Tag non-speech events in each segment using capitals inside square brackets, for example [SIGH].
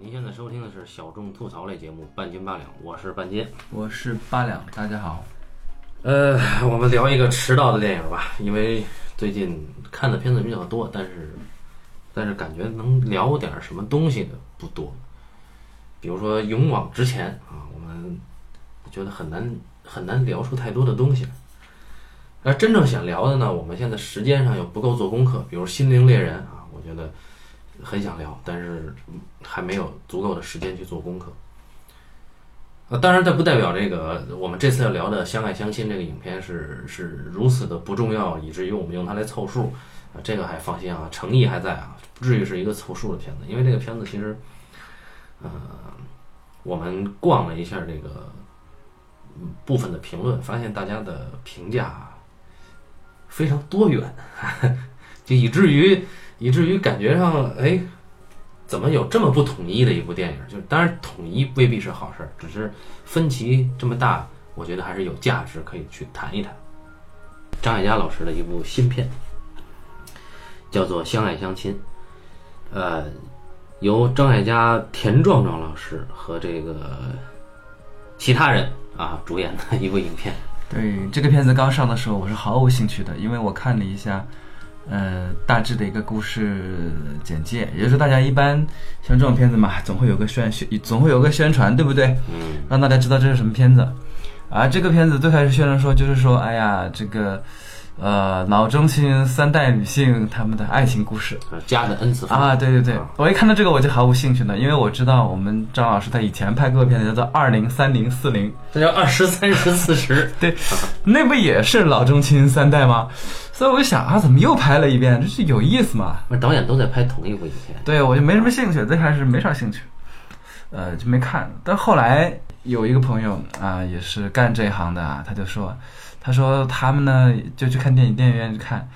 您现在收听的是小众吐槽类节目《半斤八两》，我是半斤。我是八两，大家好。呃，我们聊一个迟到的电影吧，因为最近看的片子比较多，但是但是感觉能聊点什么东西的不多。比如说《勇往直前》啊，我们觉得很难很难聊出太多的东西来。而真正想聊的呢，我们现在时间上又不够做功课，比如《心灵猎人》啊，我觉得很想聊，但是还没有足够的时间去做功课。呃，当然，这不代表这个我们这次要聊的《相爱相亲》这个影片是是如此的不重要，以至于我们用它来凑数啊，这个还放心啊，诚意还在啊，不至于是一个凑数的片子。因为这个片子其实，呃，我们逛了一下这个部分的评论，发现大家的评价非常多元，[LAUGHS] 就以至于以至于感觉上，哎，怎么有这么不统一的一部电影？就当然统一未必是好事儿，只是分歧这么大，我觉得还是有价值可以去谈一谈。张艾嘉老师的一部新片，叫做《相爱相亲》，呃，由张艾嘉、田壮壮老师和这个其他人啊主演的一部影片。对这个片子刚上的时候，我是毫无兴趣的，因为我看了一下，呃，大致的一个故事简介，也就是说，大家一般像这种片子嘛，总会有个宣宣，总会有个宣传，对不对？嗯，让大家知道这是什么片子。啊，这个片子最开始宣传说就是说，哎呀，这个，呃，老中青三代女性她们的爱情故事。呃家的 N 次方啊，对对对，我一看到这个我就毫无兴趣了，因为我知道我们张老师他以前拍过片子叫做《二零三零四零》，这叫二十三十四十。[LAUGHS] 对，那不也是老中青三代吗？所以我就想啊，怎么又拍了一遍？这是有意思吗？那导演都在拍同一部影片。对，我就没什么兴趣，最开始没啥兴趣，呃，就没看。但后来有一个朋友啊、也是干这一行的啊，他就说，他说他们呢就去看电影电影院去看，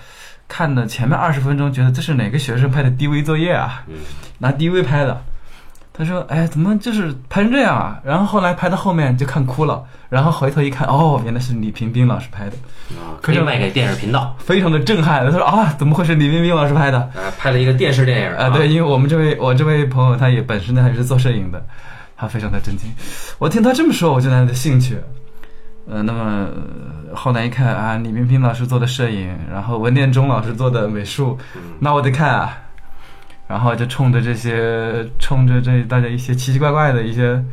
看的前面二十分钟觉得这是哪个学生拍的 DV 作业啊？嗯，拿 DV 拍的。他说：“哎，怎么就是拍成这样啊？”然后后来拍到后面就看哭了，然后回头一看，哦，原来是李萍冰老师拍的，啊，可以卖给电视频道。非常的震撼。他说：“啊，怎么会是李冰冰老师拍的？”啊，拍了一个电视电影啊，对，，因为我们这位我这位朋友他也本身呢还是做摄影的，他非常的震惊。我听他这么说，我就来了兴趣。呃，那么呃后来一看啊，李冰冰老师做的摄影，然后文念中老师做的美术，那我得看啊。然后就冲着这些，冲着这大家一些奇奇怪怪的一些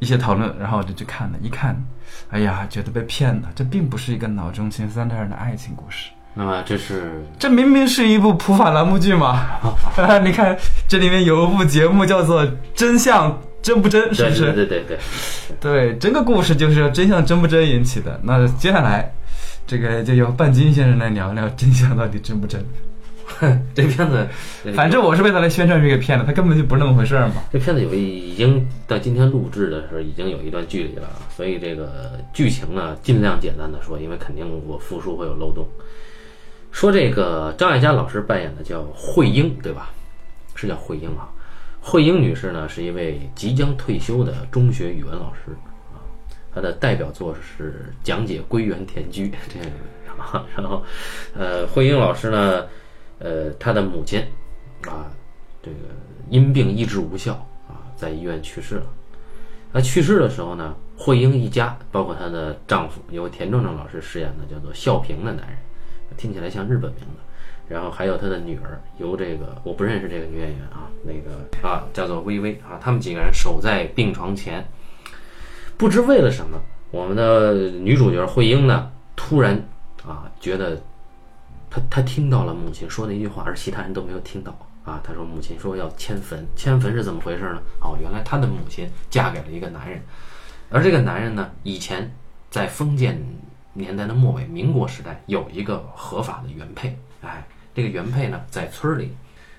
一些讨论，然后我就去看了。一看，哎呀，觉得被骗了，这并不是一个脑中情三代人的爱情故事。那么这是这明明是一部普法栏目剧嘛！[LAUGHS] [LAUGHS] 你看，这里面有一部节目叫做《真相真不真》，是对不是？对对对对，整个故事就是由真相真不真引起的。那接下来，这个就由半斤先生来聊聊真相到底真不真。对，[LAUGHS] 这片子，反正我是为他来宣传这个片子，他根本就不是那么回事儿嘛。这片子有一已经到今天录制的时候已经有一段距离了，所以这个剧情呢尽量简单的说，因为肯定我复述会有漏洞。说这个张艾嘉老师扮演的叫慧英，对吧？是叫慧英啊。慧英女士呢是一位即将退休的中学语文老师啊，她的代表作是讲解归园田居 [LAUGHS] 这样，然后呃，慧英老师呢，呃，她的母亲啊，这个因病医治无效啊，在医院去世了。那去世的时候呢，慧英一家，包括她的丈夫，由田壮壮老师饰演的叫做孝平的男人，听起来像日本名字。然后还有他的女儿，由这个我不认识这个女演员啊，那个啊叫做薇薇啊，他们几个人守在病床前，不知为了什么，我们的女主角慧英呢，突然啊觉得她她听到了母亲说的一句话，而其他人都没有听到啊。她说母亲说要迁坟，迁坟是怎么回事呢？哦，原来她的母亲嫁给了一个男人，而这个男人呢，以前在封建年代的末尾，民国时代有一个合法的原配，哎，这个原配呢在村儿里，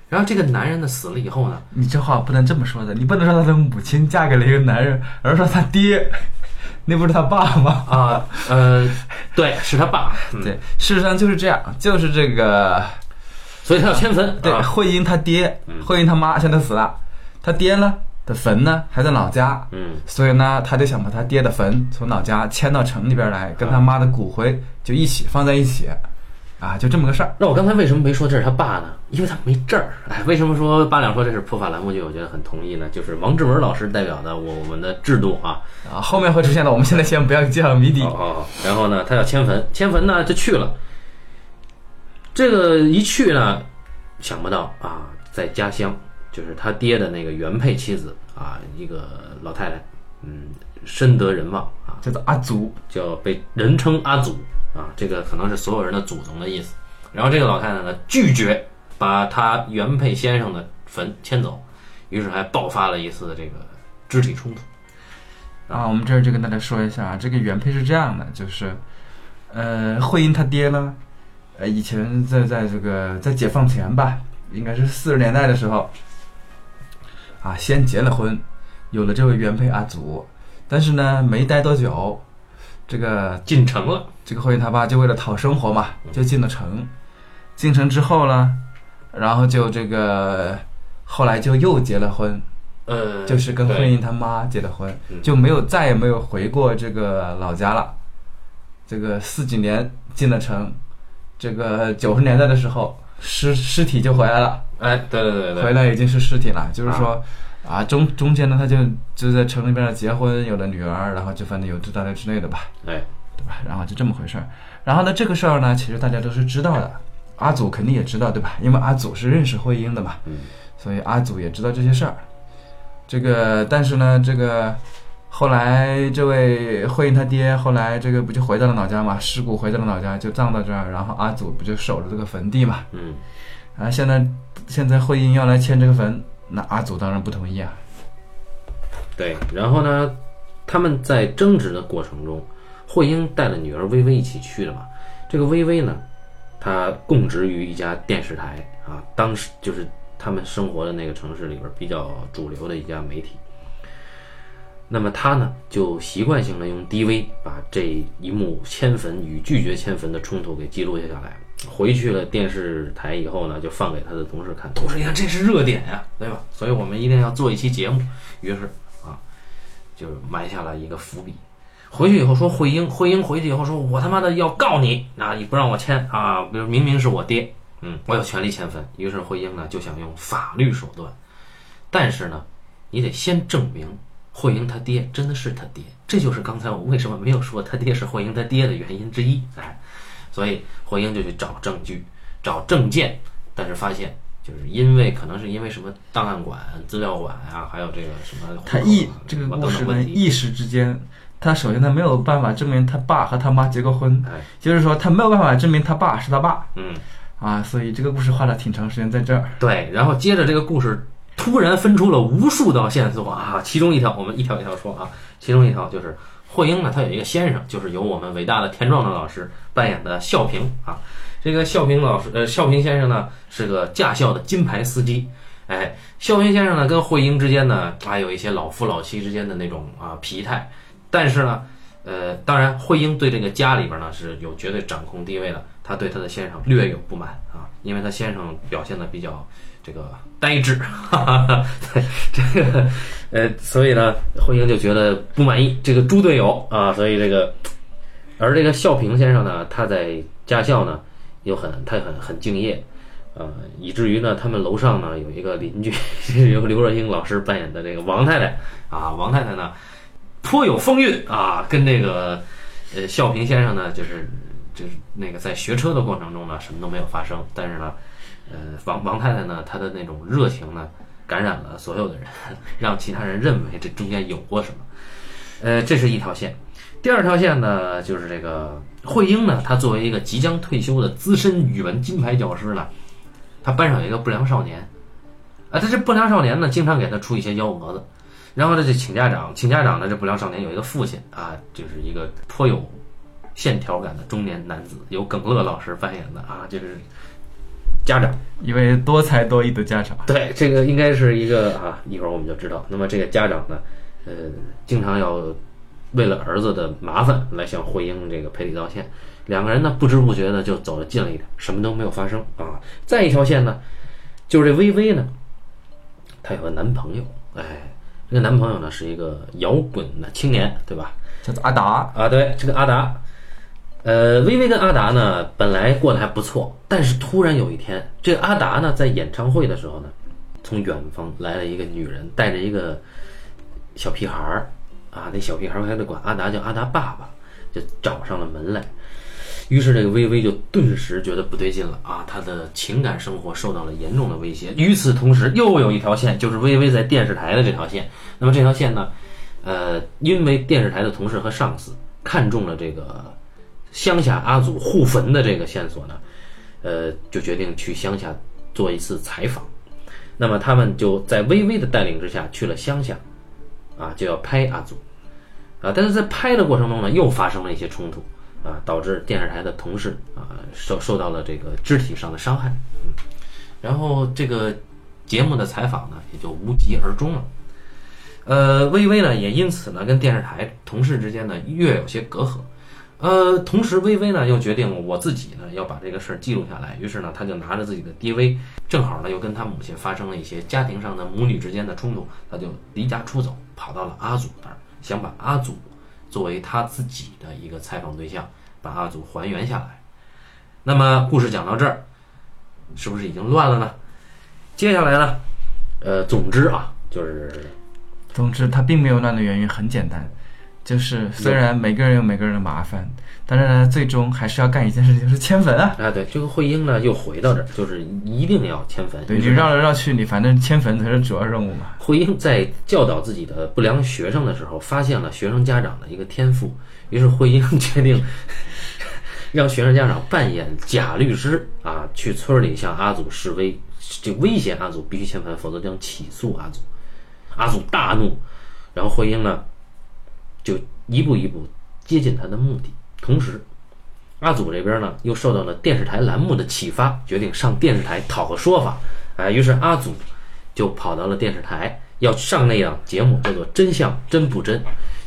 然后这个男人呢死了以后呢，你这话不能这么说的，你不能说他的母亲嫁给了一个男人，而是说他爹，[LAUGHS] 那不是他爸吗？啊呃，对，是他爸，嗯对，事实上就是这样，就是这个所以他要迁坟，对，啊慧英他爹，慧英他妈现在死了，他爹呢的坟呢还在老家，嗯所以呢，他就想把他爹的坟从老家迁到城里边来，跟他妈的骨灰就一起放在一起。啊，就这么个事儿。那我刚才为什么没说这是他爸呢？因为他没证儿。哎，为什么说八两说这是普法栏目剧？我觉得很同意呢。就是王志文老师代表的我我们的制度啊，啊，后面会出现的，我们现在先不要揭晓谜底。好好好，然后呢，他要迁坟，迁坟呢就去了。这个一去呢，想不到啊，在家乡就是他爹的那个原配妻子啊，一个老太太，嗯，深得人望啊，叫做阿祖，叫被人称阿祖啊，这个可能是所有人的祖宗的意思。然后这个老太太呢，拒绝把她原配先生的坟迁走，于是还爆发了一次这个肢体冲突。啊，我们这儿就跟大家说一下啊，这个原配是这样的，就是，呃，慧英她爹呢，呃，以前在在这个在解放前吧，应该是四十年代的时候，啊，先结了婚，有了这位原配阿祖，但是呢，没待多久，这个进城了，这个慧英他爸就为了讨生活嘛，就进了城。进城之后呢，然后就这个后来就又结了婚，呃，就是跟对。慧英他妈结的婚。嗯，就没有再也没有回过这个老家了。这个四几年进了城，这个九十年代的时候尸尸体就回来了，哎，对对对对。回来已经是尸体了。就是说啊，中中间呢，他就就在城里边结婚，有了女儿，然后就反正有这大类之类的吧，哎，对吧？然后就这么回事儿。然后呢，这个事儿呢，其实大家都是知道的，阿祖肯定也知道，对吧？因为阿祖是认识慧英的嘛，嗯所以阿祖也知道这些事儿。这个，但是呢，这个后来这位慧英他爹后来这个不就回到了老家嘛，尸骨回到了老家，就葬到这儿，然后阿祖不就守着这个坟地嘛？嗯，然后，现在现在慧英要来迁这个坟，那阿祖当然不同意啊。对。然后呢，他们在争执的过程中，慧英带了女儿薇薇一起去的嘛。这个薇薇呢，她供职于一家电视台啊，当时就是他们生活的那个城市里边比较主流的一家媒体。那么他呢，就习惯性的用 DV 把这一幕迁坟与拒绝迁坟的冲突给记录下下来。回去了电视台以后呢，就放给他的同事看。同事一看，这是热点呀，对吧？所以我们一定要做一期节目。于是啊，就埋下了一个伏笔。回去以后说慧英，慧英回去以后说：“我他妈的要告你啊！你不让我签啊！比如明明是我爹，嗯，我有权利迁坟。”于是慧英呢就想用法律手段，但是呢，你得先证明慧英他爹真的是他爹，这就是刚才我为什么没有说他爹是慧英他爹的原因之一。哎，所以慧英就去找证据、找证件，但是发现就是因为可能是因为什么档案馆、资料馆啊，还有这个什么他一这个什么故事呢，等等问题，一时之间，他首先他没有办法证明他爸和他妈结过婚，哎，就是说他没有办法证明他爸是他爸嗯。啊，所以这个故事花了挺长时间在这儿。对，然后接着这个故事突然分出了无数道线索啊，其中一条我们一条一条说啊，其中一条就是霍英呢，他有一个先生，就是由我们伟大的田壮壮老师扮演的孝平啊。这个孝平老师，呃，孝平先生呢是个驾校的金牌司机，哎，孝平先生呢跟霍英之间呢，还有一些老夫老妻之间的那种啊疲态，但是呢，呃，当然慧英对这个家里边呢是有绝对掌控地位的，她对她的先生略有不满啊，因为她先生表现的比较这个呆滞，哈哈哈，这个呃，所以呢，慧英就觉得不满意这个猪队友啊，所以这个，而这个孝平先生呢，他在驾校呢又很他很很敬业。呃，以至于呢，他们楼上呢有一个邻居，[LAUGHS] 是由刘若英老师扮演的这个王太太啊，王太太呢颇有风韵啊，跟这个呃孝平先生呢，就是就是那个在学车的过程中呢，什么都没有发生，但是呢，呃，王王太太呢，她的那种热情呢，感染了所有的人，让其他人认为这中间有过什么。呃，这是一条线。第二条线呢，就是这个慧英呢，她作为一个即将退休的资深语文金牌教师呢，她班上有一个不良少年，啊，他这不良少年呢，经常给他出一些幺蛾子，然后呢就请家长，请家长呢，这不良少年有一个父亲啊，就是一个颇有线条感的中年男子，由耿乐老师扮演的啊，就是家长。一位多才多艺的家长，对，这个应该是一个啊，一会儿我们就知道。那么这个家长呢，呃，经常要为了儿子的麻烦来向慧英这个赔礼道歉。两个人呢，不知不觉的就走得近了一点，什么都没有发生啊。再一条线呢，就是这微微呢，她有个男朋友，哎，这个男朋友呢是一个摇滚的青年，对吧？叫做阿达。啊，对，这个阿达，呃，薇薇跟阿达呢，本来过得还不错，但是突然有一天，这个阿达呢，在演唱会的时候呢，从远方来了一个女人，带着一个小屁孩儿，啊，那小屁孩儿还得管阿达叫阿达爸爸，就找上了门来。于是这个薇薇就顿时觉得不对劲了啊，她的情感生活受到了严重的威胁。与此同时，又有一条线，就是薇薇在电视台的这条线。那么这条线呢，呃，因为电视台的同事和上司看中了这个乡下阿祖互坟的这个线索呢，呃，就决定去乡下做一次采访。那么他们就在薇薇的带领之下去了乡下，啊，就要拍阿祖，啊，但是在拍的过程中呢，又发生了一些冲突。啊，导致电视台的同事啊受受到了这个肢体上的伤害，嗯，然后这个节目的采访呢也就无疾而终了。呃，微微呢也因此呢跟电视台同事之间呢越有些隔阂。呃，同时微微呢又决定我自己呢要把这个事儿记录下来，于是呢他就拿着自己的 DV，正好呢又跟他母亲发生了一些家庭上的母女之间的冲突，他就离家出走，跑到了阿祖那儿，想把阿祖。作为他自己的一个采访对象，把阿祖还原下来。那么故事讲到这儿，是不是已经乱了呢？接下来呢？呃，总之啊，就是，总之他并没有乱的原因很简单，就是虽然每个人有每个人的麻烦。但是呢，最终还是要干一件事情，就是迁坟啊！啊，对，这个慧英呢又回到这儿，就是一定要迁坟。对你绕来绕去，你反正迁坟才是主要任务嘛。慧英在教导自己的不良学生的时候，发现了学生家长的一个天赋，于是慧英决定 [LAUGHS] 让学生家长扮演假律师啊，去村里向阿祖示威，就威胁阿祖必须迁坟，否则将起诉阿祖。阿祖大怒，然后慧英呢就一步一步接近他的目的。同时，阿祖这边呢又受到了电视台栏目的启发，决定上电视台讨个说法。哎，于是阿祖就跑到了电视台，要上那档节目，叫做《真相真不真》。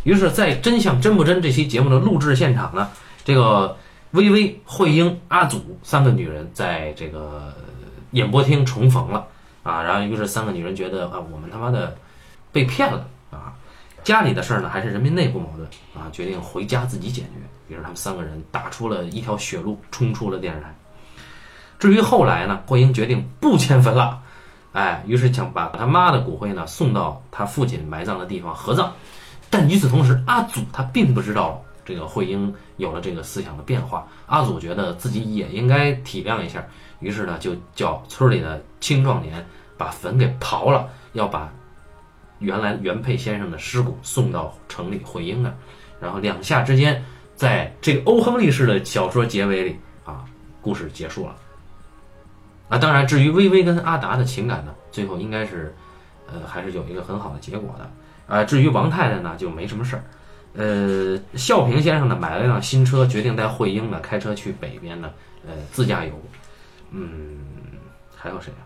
于是，在《真相真不真》这期节目的录制现场呢，这个薇薇、慧英、阿祖三个女人在这个演播厅重逢了啊。然后，于是三个女人觉得啊，我们他妈的被骗了啊！家里的事儿呢，还是人民内部矛盾啊，决定回家自己解决。于是他们三个人打出了一条血路，冲出了电视台。至于后来呢，霍英决定不迁坟了，哎，于是想把他妈的骨灰呢送到他父亲埋葬的地方合葬。但与此同时，阿祖他并不知道这个惠英有了这个思想的变化。阿祖觉得自己也应该体谅一下，于是呢就叫村里的青壮年把坟给刨了，要把原来原配先生的尸骨送到城里惠英那儿。然后两下之间。在这个欧亨利式的小说结尾里啊，故事结束了。啊，当然，至于薇薇跟阿达的情感呢，最后应该是，呃，还是有一个很好的结果的。啊，至于王太太呢，就没什么事儿。呃，孝平先生呢，买了一辆新车，决定带慧英呢开车去北边呢，呃，自驾游。嗯，还有谁啊？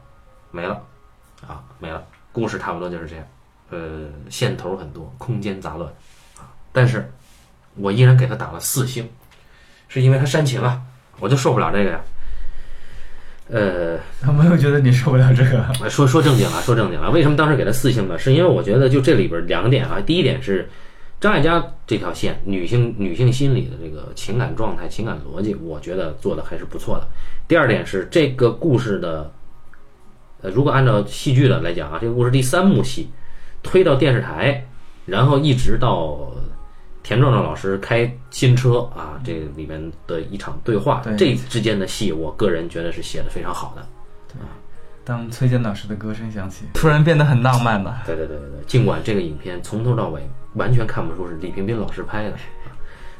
没了，啊，没了。故事差不多就是这样。呃，线头很多，空间杂乱，啊，但是。我依然给他打了四星，是因为他煽情啊，我就受不了这个呀。呃，[LAUGHS] 他没有觉得你受不了这个。[LAUGHS] 说说正经了，说正经了。为什么当时给他四星呢？是因为我觉得就这里边两点啊。第一点是张艾嘉这条线，女性女性心理的这个情感状态、情感逻辑，我觉得做的还是不错的。第二点是这个故事的，呃，如果按照戏剧的来讲啊，这个故事第三幕戏推到电视台，然后一直到。田壮壮老师开新车啊，这里面的一场对话，这之间的戏，我个人觉得是写的非常好的。对，当崔健老师的歌声响起，突然变得很浪漫了。对对对对对，尽管这个影片从头到尾完全看不出是李冰冰老师拍的。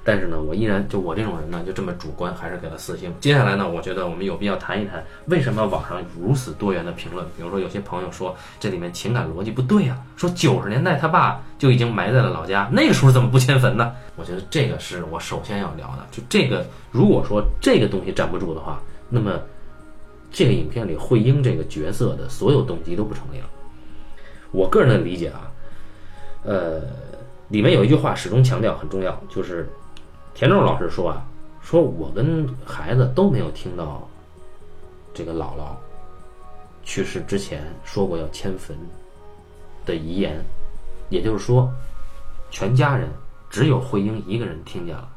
但是呢，我依然就我这种人呢，就这么主观，还是给了四星。接下来呢，我觉得我们有必要谈一谈，为什么网上如此多元的评论？比如说，有些朋友说这里面情感逻辑不对啊，说九十年代他爸就已经埋在了老家，那个时候怎么不迁坟呢？我觉得这个是我首先要聊的。就这个，如果说这个东西站不住的话，那么这个影片里惠英这个角色的所有动机都不成立了。我个人的理解啊，呃，里面有一句话始终强调很重要，就是。田仲老师说啊，说我跟孩子都没有听到这个姥姥去世之前说过要迁坟的遗言，也就是说，全家人只有慧英一个人听见了。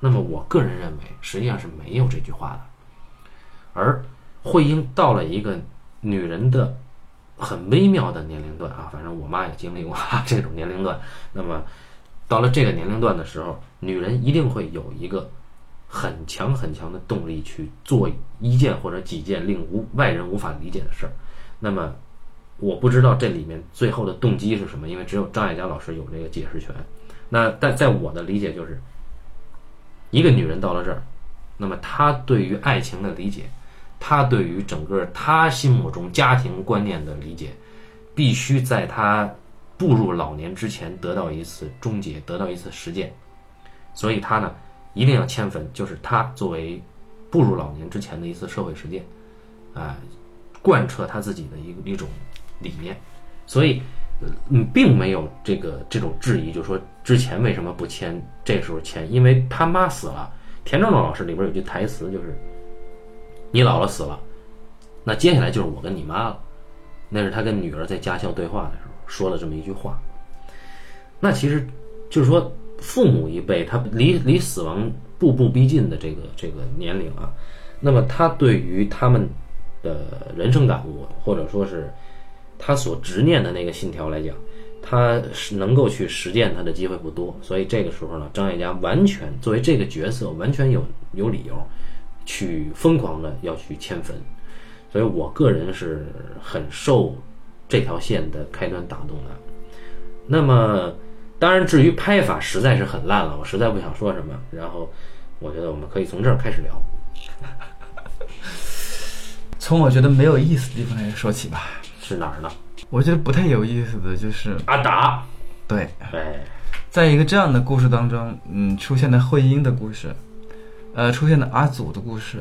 那么我个人认为，实际上是没有这句话的。而慧英到了一个女人的很微妙的年龄段啊，反正我妈也经历过这种年龄段。那么到了这个年龄段的时候，女人一定会有一个很强很强的动力去做一件或者几件令无外人无法理解的事儿。那么我不知道这里面最后的动机是什么，因为只有张艾嘉老师有这个解释权。那但在我的理解就是，一个女人到了这儿，那么她对于爱情的理解，她对于整个她心目中家庭观念的理解，必须在她步入老年之前得到一次终结，得到一次实践。所以他呢，一定要迁坟，就是他作为步入老年之前的一次社会实践，啊、贯彻他自己的一一种理念。所以，嗯，并没有这个这种质疑，就说之前为什么不签，这时候签，因为他妈死了。田壮壮老师里边有句台词就是：“你姥姥死了，那接下来就是我跟你妈了。”那是他跟女儿在驾校对话的时候说了这么一句话。那其实就是说，父母一辈他离离死亡步步逼近的这个这个年龄啊，那么他对于他们的人生感悟，或者说是他所执念的那个信条来讲，他是能够去实践他的机会不多，所以这个时候呢，张艾嘉完全作为这个角色，完全有有理由去疯狂的要去迁坟，所以我个人是很受这条线的开端打动的。那么，当然至于拍法实在是很烂了，我实在不想说什么。然后，我觉得我们可以从这儿开始聊。[LAUGHS] 从我觉得没有意思的地方来说起吧。是哪儿呢？我觉得不太有意思的就是，阿达，对，哎，在一个这样的故事当中，嗯，出现了慧英的故事，呃，出现了阿祖的故事，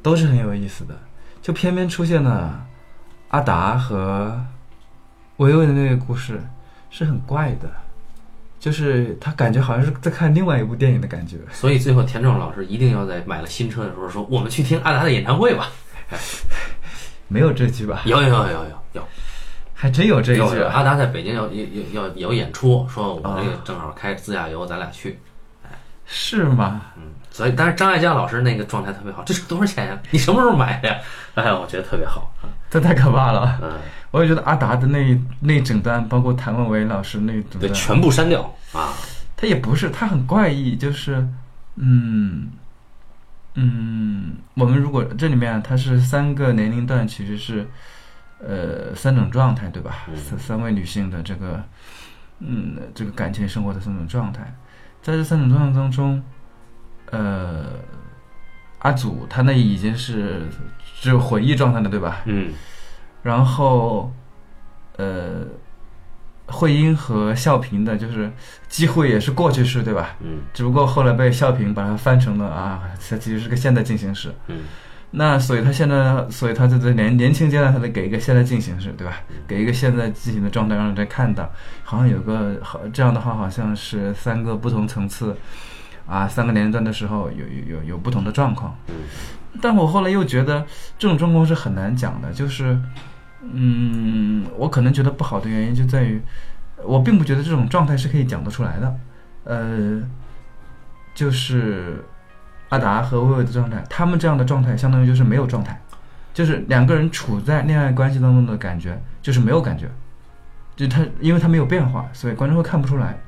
都是很有意思的。就偏偏出现了阿达和维维的那个故事，是很怪的，就是他感觉好像是在看另外一部电影的感觉。所以最后田壮老师一定要在买了新车的时候说：“我们去听阿达的演唱会吧。没有这句吧”？有有有有有有还真有这句啊。阿达在北京要要要有演出，说我这个正好开自驾游，咱俩去。是吗？嗯，所以但是张艾嘉老师那个状态特别好，这车多少钱呀？你什么时候买的呀？哎，我觉得特别好啊。这太可怕了。嗯，我也觉得阿达的那那一整段，包括谭维维老师那一整对，段，全部删掉啊。他也不是，他很怪异，就是，嗯，嗯，我们如果这里面它是三个年龄段，其实是，呃，三种状态，对吧？嗯三三位女性的这个，嗯，这个感情生活的三种状态，在这三种状态当中，呃，阿祖他那已经是只有回忆状态的，对吧？嗯然后，呃，慧英和孝平的，就是几乎也是过去式，对吧？嗯只不过后来被孝平把它翻成了啊，它其实是个现在进行时。嗯那所以他现在，所以他在这年年轻阶段，他得给一个现在进行时，对吧？给一个现在进行的状态，让人家看到，好像有个好这样的话，好像是三个不同层次，啊，三个年龄段的时候有有有有不同的状况。嗯但我后来又觉得这种状况是很难讲的，就是，嗯，我可能觉得不好的原因就在于，我并不觉得这种状态是可以讲得出来的，呃，就是阿达和薇薇的状态，他们这样的状态相当于就是没有状态，就是两个人处在恋爱关系当中的感觉就是没有感觉，就他因为他没有变化，所以观众会看不出来。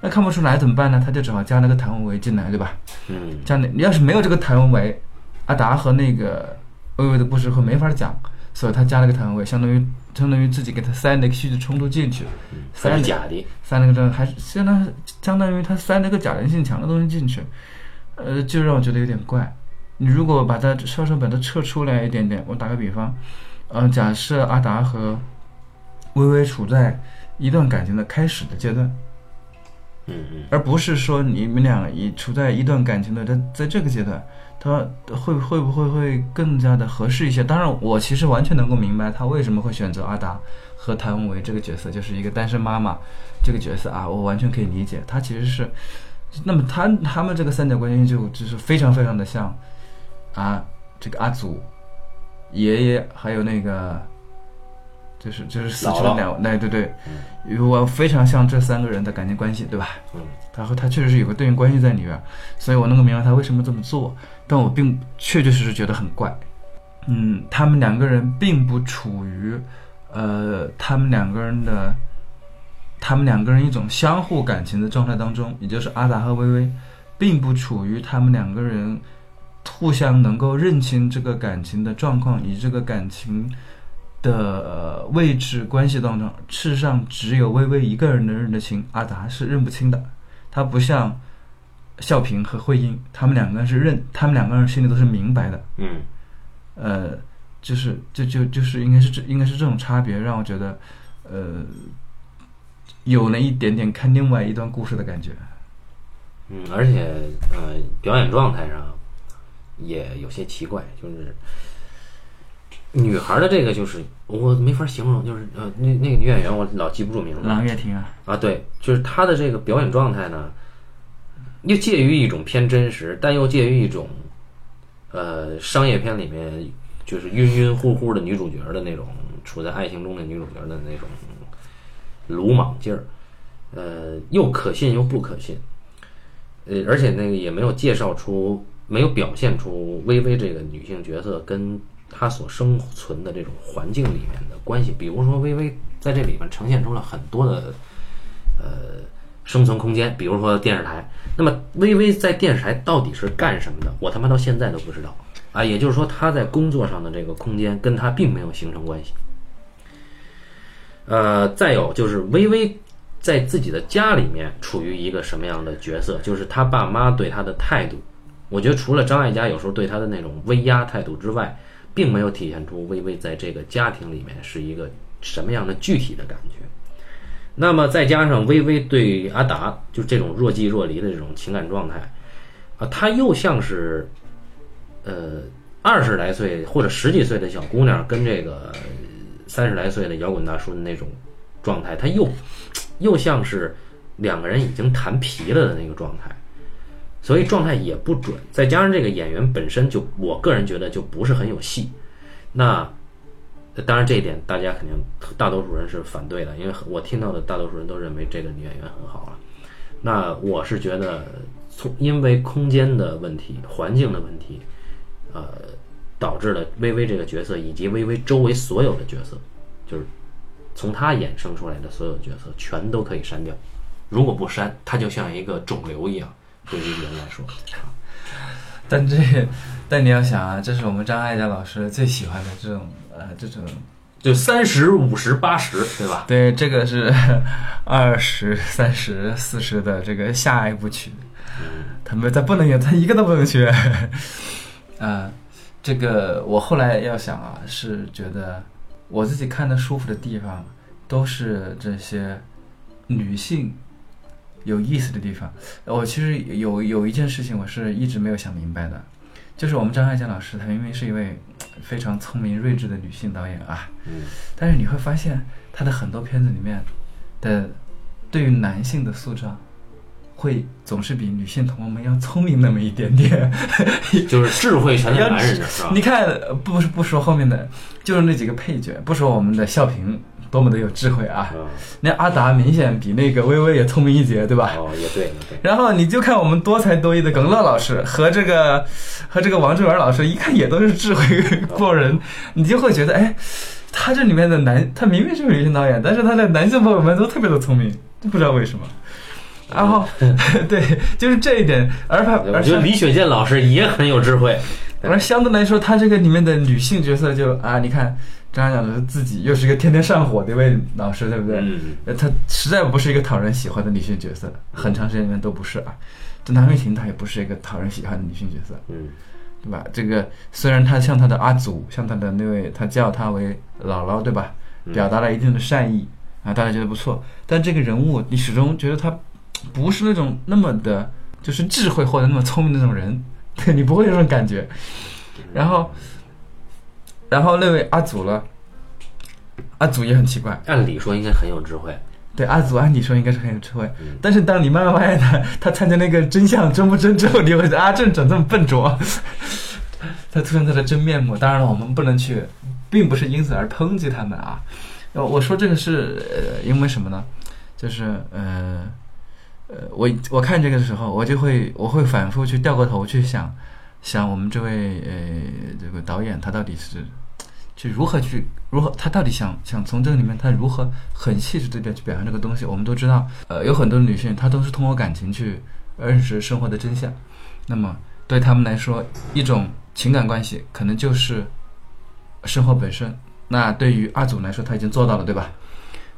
那看不出来怎么办呢？他就只好加那个谭维维进来，对吧？嗯这样的，你要是没有这个谭维维，阿达和那个薇薇的故事会没法讲，所以他加了个谭维维，相当于相当于自己给他塞了一个戏剧冲突进去，嗯，塞假的。塞了个这还是相当相当于他塞了个假人性强的东西进去，呃，就让我觉得有点怪。你如果把它稍稍把它撤出来一点点，我打个比方，呃，假设阿达和薇薇处在一段感情的开始的阶段，嗯嗯而不是说你们俩已处在一段感情的在在这个阶段，他会会不会会更加的合适一些？当然，我其实完全能够明白他为什么会选择阿达和谭维维这个角色，就是一个单身妈妈这个角色啊，我完全可以理解。他其实是，那么他他们这个三角关系就就是非常非常的像啊，这个阿祖爷爷还有那个就是就是死去的两，哎对对，我非常像这三个人的感情关系，对吧？嗯，然后他确实是有个对应关系在里边，所以我能够明白他为什么这么做，但我并确确实实觉得很怪。嗯，他们两个人并不处于，呃，他们两个人的，他们两个人一种相互感情的状态当中，也就是阿达和薇薇，并不处于他们两个人互相能够认清这个感情的状况，以这个感情的位置关系当中。事实上，只有薇薇一个人能认得清，阿达是认不清的。他不像孝平和慧英，他们两个人是认，他们两个人心里都是明白的。嗯呃，就是就就就是应该是这应该是这种差别，让我觉得，呃，有了一点点看另外一段故事的感觉。嗯，而且呃，表演状态上也有些奇怪，就是女孩的这个就是我没法形容，就是呃那那个女演员我老记不住名字。郎月婷啊，啊，对，就是她的这个表演状态呢，又介于一种偏真实，但又介于一种呃商业片里面就是晕晕乎乎的女主角的那种处在爱情中的女主角的那种鲁莽劲儿，呃，又可信又不可信，呃，而且那个也没有介绍出，没有表现出微微这个女性角色跟他所生存的这种环境里面的关系。比如说，微微在这里面呈现出了很多的呃生存空间，比如说电视台。那么，微微在电视台到底是干什么的？我他妈到现在都不知道啊！也就是说，他在工作上的这个空间跟他并没有形成关系。呃，再有就是微微在自己的家里面处于一个什么样的角色？就是他爸妈对他的态度，我觉得除了张艾嘉有时候对他的那种威压态度之外，并没有体现出薇薇在这个家庭里面是一个什么样的具体的感觉。那么再加上薇薇对阿达就这种若即若离的这种情感状态，啊，她又像是，呃，二十来岁或者十几岁的小姑娘跟这个三十来岁的摇滚大叔的那种状态，她又又像是两个人已经谈皮了的那个状态，所以状态也不准。再加上这个演员本身就，我个人觉得就不是很有戏。那当然这一点大家肯定大多数人是反对的，因为我听到的大多数人都认为这个女演员很好了。那我是觉得从因为空间的问题、环境的问题，呃，导致了薇薇这个角色以及薇薇周围所有的角色，就是从她衍生出来的所有角色全都可以删掉。如果不删，它就像一个肿瘤一样，对于人来说。但这但你要想啊，这是我们张艾嘉老师最喜欢的这种呃这种就三十五十八十，对吧？对，这个是 [LAUGHS] 二十三十四十的这个下一部曲，他们他不能有，他一个都不能缺。啊，这个我后来要想啊，是觉得我自己看的舒服的地方，都是这些女性有意思的地方。我其实有有一件事情，我是一直没有想明白的，就是我们张艾嘉老师，她明明是一位非常聪明睿智的女性导演啊，嗯但是你会发现，她的很多片子里面的对于男性的塑造，会总是比女性同胞们要聪明那么一点点。[LAUGHS] 就是智慧全在男人？[LAUGHS] 你看，呃不是不说后面的，就是那几个配角，不说我们的笑平多么的有智慧啊，嗯，那阿达明显比那个薇薇也聪明一截，对吧？哦，也对，也对。然后你就看我们多才多艺的耿乐老师和这个和这个王志文老师，一看也都是智慧过人，你就会觉得，哎，他这里面的男，他明明是个女性导演，但是他的男性朋友们都特别的聪明，就不知道为什么。然后，[LAUGHS] 对，就是这一点，而他我而且觉得李雪健老师也很有智慧。而相对来说，他这个里面的女性角色就啊，你看张嘉老师自己又是一个天天上火的一位老师，对不对？嗯，他，实在不是一个讨人喜欢的女性角色，很长时间里面都不是啊。这南慧婷她也不是一个讨人喜欢的女性角色，嗯，对吧？这个虽然她像她的阿祖，像她的那位，她叫她为姥姥，对吧？嗯表达了一定的善意啊，大家觉得不错。但这个人物，你始终觉得她不是那种那么的，就是智慧或者那么聪明的那种人，对 [LAUGHS] 你不会有这种感觉。然后，然后那位阿祖了，阿祖也很奇怪。按理说应该很有智慧。对阿祖，按理说应该是很有智慧，嗯但是当你慢慢发现他他参加那个真相真不真之后，你会觉得阿正怎么这么笨拙？他突然他的真面目。当然了，我们不能去，并不是因此而抨击他们啊。呃我说这个是呃，因为什么呢？就是呃呃，我我看这个的时候，我就会我会反复去掉过头去想想我们这位呃这个导演他到底是去如何去如何他到底想想从这个里面他如何很细致的去表现这个东西。我们都知道，呃，有很多女性她都是通过感情去认识生活的真相。那么对他们来说，一种情感关系可能就是生活本身。那对于二组来说，他已经做到了，对吧？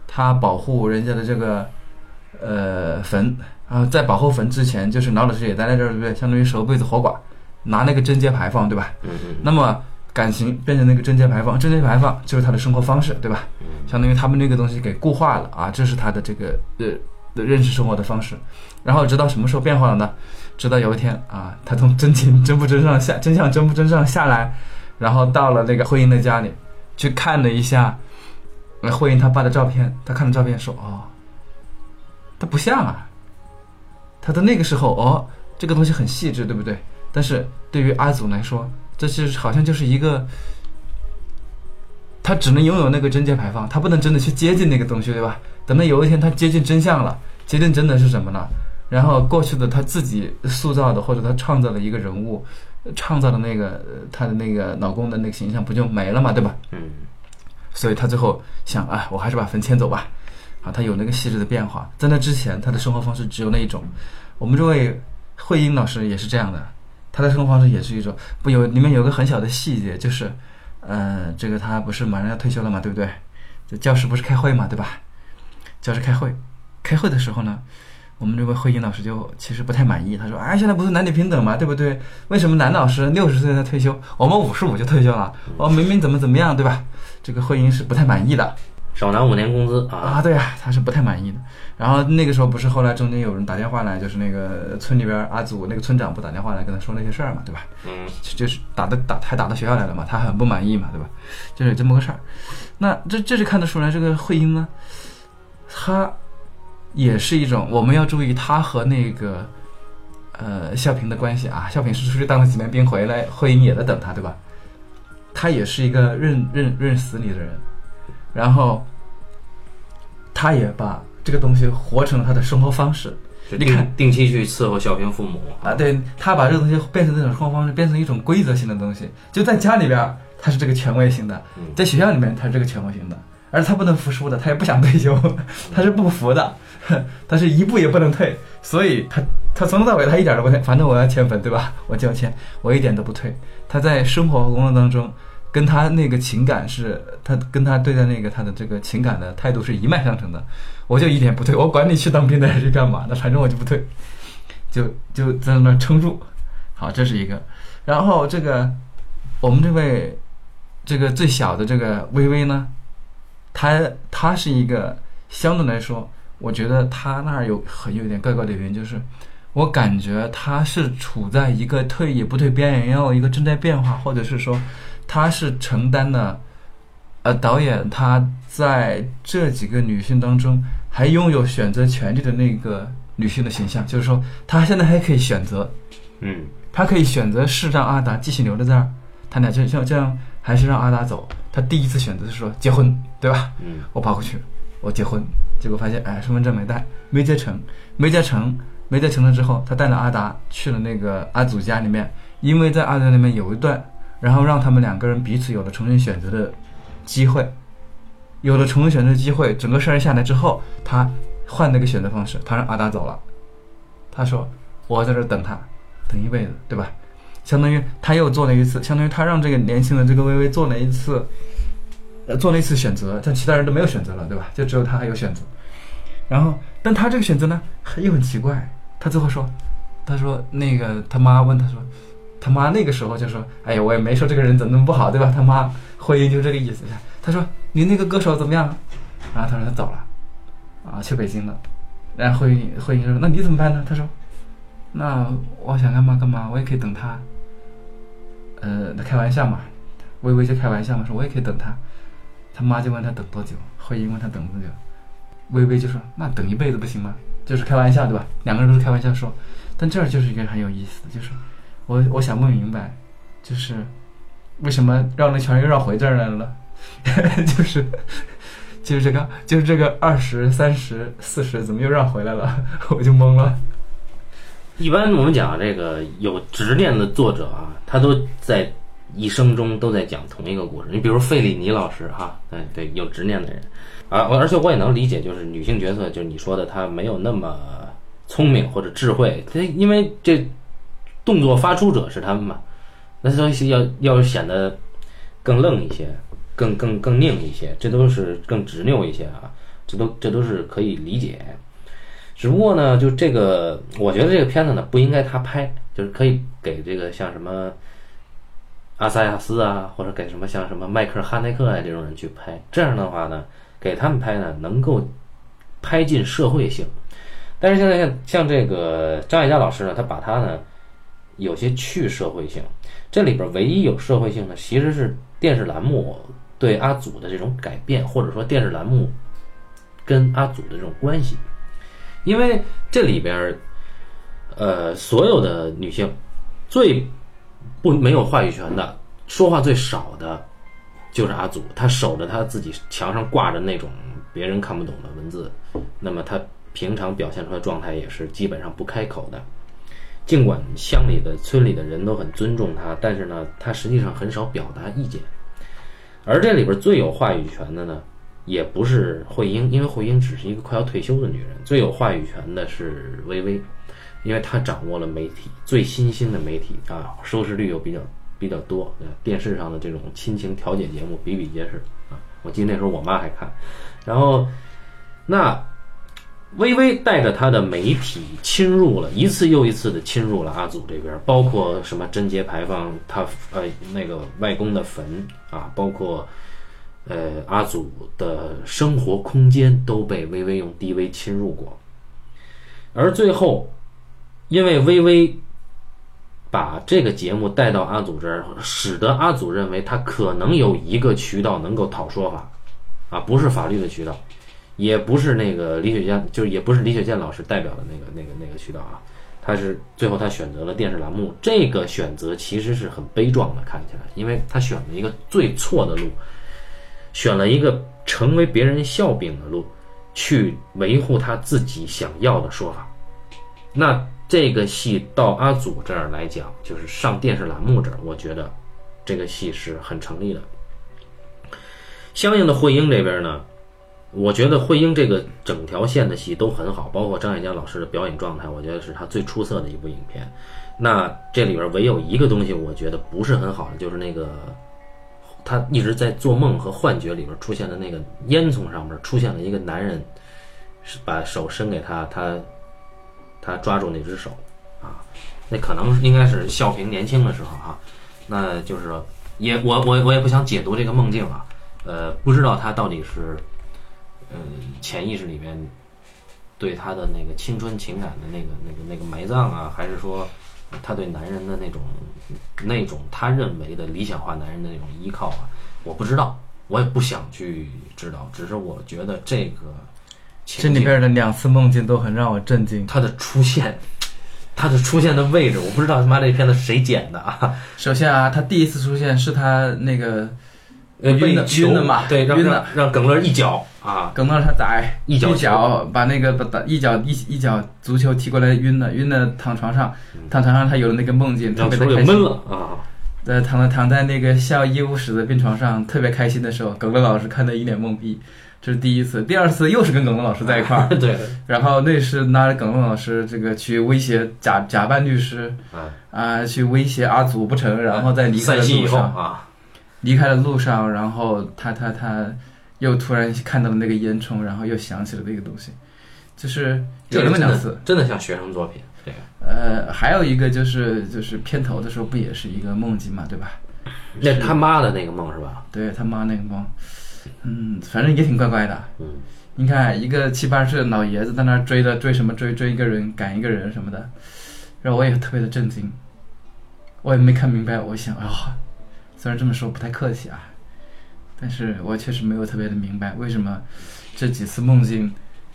他保护人家的这个呃坟，然后在保护坟之前，就是老老实实也待在这儿，对不对？相当于守辈子活寡，拿那个贞节牌坊，对吧？嗯嗯那么感情变成那个贞洁牌坊，贞洁牌坊就是他的生活方式，对吧？相当于他们那个东西给固化了啊，这是他的这个呃的认识生活的方式。然后直到什么时候变化了呢？直到有一天啊，他从真情真不真上下真相真不真上下来，然后到了那个慧英的家里去看了一下，慧英他爸的照片，他看了照片说哦，他不像啊。他的那个时候哦，这个东西很细致，对不对？但是对于阿祖来说，这就是好像就是一个，他只能拥有那个贞节牌坊，他不能真的去接近那个东西，对吧？等到有一天他接近真相了，接近真的是什么呢？然后过去的他自己塑造的，或者他创造的一个人物，呃创造的那个呃他的那个老公的那个形象不就没了嘛，对吧？嗯所以他最后想啊，我还是把坟迁走吧。啊，他有那个细致的变化。在那之前，他的生活方式只有那一种。我们这位慧英老师也是这样的，他的生活方式也是一种。不有里面有个很小的细节，就是，呃，这个他不是马上要退休了嘛，对不对？这教室不是开会嘛，对吧？教室开会，开会的时候呢，我们这位慧英老师就其实不太满意。他说：“哎，现在不是男女平等嘛，对不对？为什么男老师六十岁才退休，我们五十五就退休了？我明明怎么怎么样，对吧？”这个慧英是不太满意的。少拿五年工资啊，啊，对呀、他是不太满意的。然后那个时候不是后来中间有人打电话来，就是那个村里边阿祖那个村长不打电话来跟他说那些事儿嘛，对吧？嗯就就是打的打还打到学校来了嘛，他很不满意嘛，对吧？就是有这么个事儿。那这这是看得出来，这个慧英呢，他也是一种我们要注意他和那个呃孝平的关系啊。孝平是出去当了几年兵回来，慧英也在等他，对吧？他也是一个认认认死理的人，然后他也把这个东西活成了他的生活方式。你看定定期去伺候小平父母啊，对他把这个东西变成那种生活方式，变成一种规则性的东西。就在家里边儿，他是这个权威型的；嗯在学校里面，他是这个权威型的。而他不能服输的，他也不想退休，他是不服的，[LAUGHS] 他是一步也不能退。所以他他从头到尾他一点都不退，反正我要迁坟，对吧？我就要迁，我一点都不退。他在生活和工作当中，跟他那个情感是，他跟他对待那个他的这个情感的态度是一脉相承的。我就一点不退，我管你去当兵的还是干嘛的，反正我就不退，[LAUGHS] 就就在那撑住。好，这是一个。然后这个我们这位这个最小的这个微微呢，她她是一个相对来说，我觉得她那儿有很有点怪怪的原因，就是我感觉她是处在一个退也不退边缘，然后一个正在变化，或者是说她是承担了。呃，导演他在这几个女性当中还拥有选择权利的那个女性的形象，就是说，她现在还可以选择，嗯她可以选择是让阿达继续留在这儿，他俩就像这样，还是让阿达走。她第一次选择是说结婚，对吧？嗯我跑过去，我结婚，结果发现哎，身份证没带，没结成，没结成，没结成了之后，他带着阿达去了那个阿祖家里面，因为在阿祖那边有一段，然后让他们两个人彼此有了重新选择的机会，有了重新选择的机会，整个事儿下来之后，他换了一个选择方式，他让阿达走了，他说我在这儿等他，等一辈子，对吧？相当于他又做了一次，相当于他让这个年轻的这个微微做了一次，呃，做了一次选择，但其他人都没有选择了，对吧？就只有他还有选择。然后，但他这个选择呢，又很奇怪。他最后说，他说那个他妈问他说，他妈那个时候就说，哎呀，我也没说这个人怎么那么不好，对吧？他妈回应就这个意思。他说你那个歌手怎么样？然后他说他走了，啊，去北京了。然后慧英慧英说，那你怎么办呢？他说，那我想干嘛干嘛，我也可以等他。呃，他开玩笑嘛，微微就开玩笑嘛，说我也可以等他。他妈就问他等多久，慧英问他等多久，微微就说那等一辈子不行吗？就是开玩笑对吧？两个人都是开玩笑说，但这儿就是一个很有意思的，就是我我想不明白，就是为什么绕那圈又绕回这儿来了？[LAUGHS] 就是就是这个，就是这个二十三十四十，怎么又让回来了？[LAUGHS] 我就懵了。一般我们讲这个有执念的作者啊，他都在一生中都在讲同一个故事。你比如费里尼老师哈，对对，有执念的人啊，而且我也能理解，就是女性角色，就是你说的，她没有那么聪明或者智慧，她因为这动作发出者是他们嘛，那所以要要显得更愣一些，更更更拧一些，这都是更执拗一些啊，这都这都是可以理解。只不过呢，就这个，我觉得这个片子呢不应该他拍，就是可以给这个像什么阿萨亚斯啊，或者给什么像什么迈克哈内克啊这种人去拍。这样的话呢，给他们拍呢能够拍进社会性。但是现在像像这个张艾嘉老师呢，他把他呢有些去社会性。这里边唯一有社会性的，其实是电视栏目对阿祖的这种改变，或者说电视栏目跟阿祖的这种关系。因为这里边，呃，所有的女性最不没有话语权的，说话最少的，就是阿祖。她守着她自己墙上挂着那种别人看不懂的文字，那么她平常表现出来状态也是基本上不开口的。尽管乡里的、村里的人都很尊重她，但是呢，她实际上很少表达意见。而这里边最有话语权的呢？也不是慧英，因为慧英只是一个快要退休的女人。最有话语权的是薇薇，因为她掌握了媒体最新兴的媒体啊，收视率又比较比较多。电视上的这种亲情调解节目比比皆是啊。我记得那时候我妈还看。然后，那薇薇带着她的媒体侵入了一次又一次的侵入了阿祖这边，包括什么贞节牌坊，他呃那个外公的坟啊，包括。呃，阿祖的生活空间都被微微用 DV 侵入过，而最后，因为微微把这个节目带到阿祖这儿，使得阿祖认为他可能有一个渠道能够讨说法，啊，不是法律的渠道，也不是那个李雪健，就是也不是李雪健老师代表的那个那个那个渠道啊，他是最后他选择了电视栏目，这个选择其实是很悲壮的，看起来，因为他选了一个最错的路。选了一个成为别人笑柄的路，去维护他自己想要的说法。那这个戏到阿祖这儿来讲，就是上电视栏目这儿，我觉得这个戏是很成立的。相应的，慧英这边呢，我觉得慧英这个整条线的戏都很好，包括张艾嘉老师的表演状态，我觉得是他最出色的一部影片。那这里边唯有一个东西，我觉得不是很好的，就是那个。他一直在做梦和幻觉里边出现的那个烟囱上面出现了一个男人，是把手伸给他，他他抓住那只手，啊，那可能应该是孝平年轻的时候哈，那就是，也我我我也不想解读这个梦境啊，呃，不知道他到底是，嗯，潜意识里面对他的那个青春情感的那个那个那个埋葬啊，还是说？他对男人的那种、那种他认为的理想化男人的那种依靠啊，我不知道，我也不想去知道。只是我觉得这个这里边的两次梦境都很让我震惊。他的出现，他的出现的位置，我不知道他妈这片子谁剪的啊。首先啊，他第一次出现是他那个晕的晕的嘛，对，晕的让耿乐一脚。啊，耿乐他咋一脚一脚把那个把打一脚一一脚足球踢过来晕了，晕了躺床上，躺床上他有了那个梦境，特别的开心。闷了啊！在躺在躺在那个校医务室的病床上，特别开心的时候，耿乐老师看得一脸懵逼。这是第一次，第二次又是跟耿乐老师在一块儿。[LAUGHS] 对。然后那是拿着耿乐老师这个去威胁假假扮律师，啊，去威胁阿祖不成，然后在离开的路上啊，离开的路上，然后他他他。又突然看到了那个烟囱，然后又想起了那个东西，就是有那么两次，真的像学生作品。对，呃，还有一个就是就是片头的时候不也是一个梦境嘛，对吧？那他妈的那个梦是吧？对他妈那个梦，嗯，反正也挺怪怪的。嗯，你看一个七八十的老爷子在那追的追什么追追一个人赶一个人什么的，然后我也特别的震惊，我也没看明白，我想啊，虽然这么说不太客气啊。但是我确实没有特别的明白为什么这几次梦境，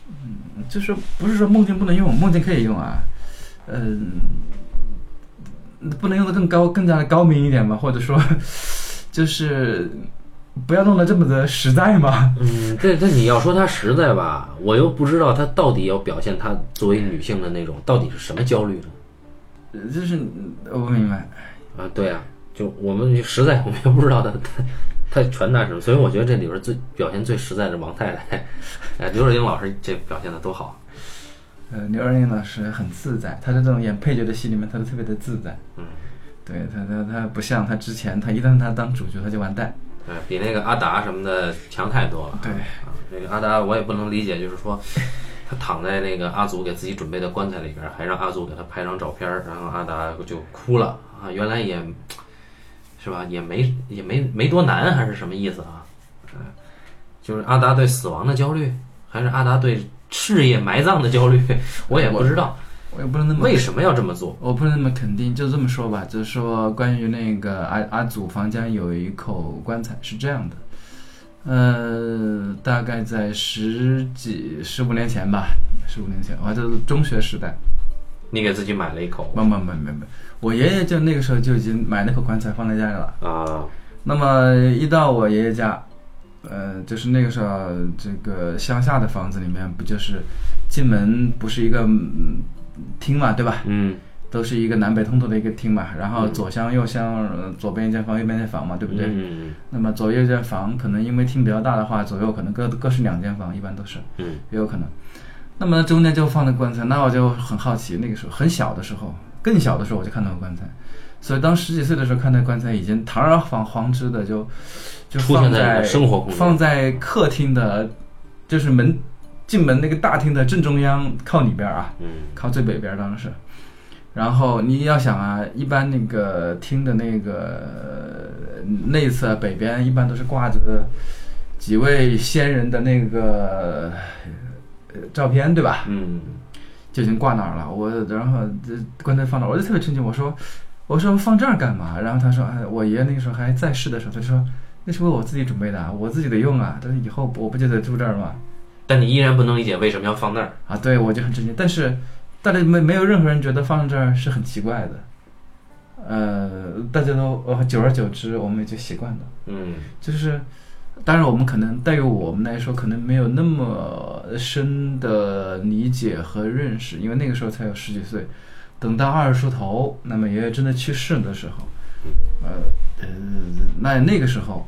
嗯，就是不是说梦境不能用，梦境可以用啊，嗯，不能用的更高、更加的高明一点吗？或者说，就是不要弄得这么的实在嘛。嗯，这这你要说他实在吧，我又不知道他到底要表现他作为女性的那种到底是什么焦虑呢？呃就是呃我不明白，啊，对啊，就我们实在我们也不知道他他他传达什么，所以我觉得这里边最表现最实在的王太太，哎，刘若英老师这表现的多好，呃，刘若英老师很自在，她在这种演配角的戏里面，她都特别的自在。嗯，对她，她她不像她之前，她一旦她当主角，她就完蛋。对，比那个阿达什么的强太多了。对啊，那个阿达我也不能理解，就是说他躺在那个阿祖给自己准备的棺材里边，还让阿祖给他拍张照片儿，然后阿达就哭了啊，原来也是吧，也没也没没多难，还是什么意思啊？嗯，就是阿达对死亡的焦虑，还是阿达对事业埋葬的焦虑，我也不知道我也不能那么为什么要这么做。我不能那么肯定，就这么说吧，就是说关于那个阿阿祖房间有一口棺材是这样的，呃，大概在十几十五年前吧，十五年前，我就是中学时代，你给自己买了一口。不不不不不，我爷爷就那个时候就已经买那口棺材放在家里了。啊，那么一到我爷爷家，呃，就是那个时候这个乡下的房子里面不就是进门不是一个嗯厅嘛，对吧？嗯都是一个南北通透的一个厅嘛，然后左厢右厢，呃左边一间房，右边一间房嘛，对不对？嗯那么左右一间房，可能因为厅比较大的话，左右可能各各是两间房，一般都是嗯也有可能。那么中间就放的棺材，那我就很好奇，那个时候很小的时候，更小的时候我就看到过棺材，所以当十几岁的时候看到棺材，已经堂而皇皇之的就就放在生活放在客厅的，就是门进门那个大厅的正中央靠里边啊，嗯靠最北边当时。然后你要想啊，一般那个厅的那个呃内侧北边一般都是挂着几位先人的那个呃照片，对吧？嗯就已经挂那儿了。我然后这棺材放那儿，我就特别震惊。我说我说放这儿干嘛？然后他说，哎，我爷爷那个时候还在世的时候，他就说那是为我自己准备的啊，我自己得用啊。但是以后我不就得住这儿吗？但你依然不能理解为什么要放那儿。啊，对，我就很震惊。但是大家没没有任何人觉得放这儿是很奇怪的，呃，大家都呃久而久之，我们也就习惯了。嗯就是，当然我们可能对于我们来说，可能没有那么深的理解和认识，因为那个时候才有十几岁。等到二十出头，那么爷爷真的去世的时候，呃呃，那那个时候，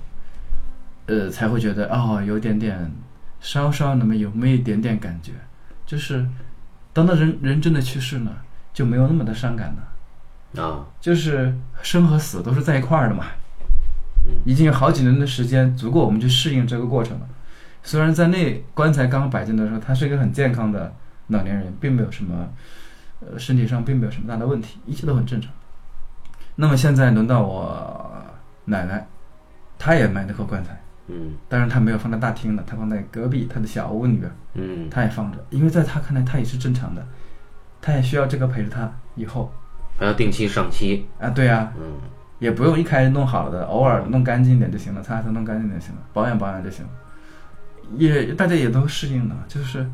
呃，才会觉得哦，有点点，稍稍那么有那么一点点感觉，就是，当到人人真的去世了，就没有那么的伤感了。啊就是生和死都是在一块儿的嘛，已经有好几年的时间足够我们去适应这个过程了。虽然在那棺材刚摆进的时候，他是一个很健康的老年人，并没有什么，呃，身体上并没有什么大的问题，一切都很正常。那么现在轮到我奶奶，她也买那口棺材，嗯。当然她没有放在大厅了，她放在隔壁她的小屋里边，嗯。她也放着，因为在她看来，她也是正常的，她也需要这个陪着她以后。还要定期上漆。啊，对呀、嗯也不用一开始弄好了的，偶尔弄干净一点就行了，擦擦弄干净点就行了，保养保养就行了。也大家也都适应了，就是，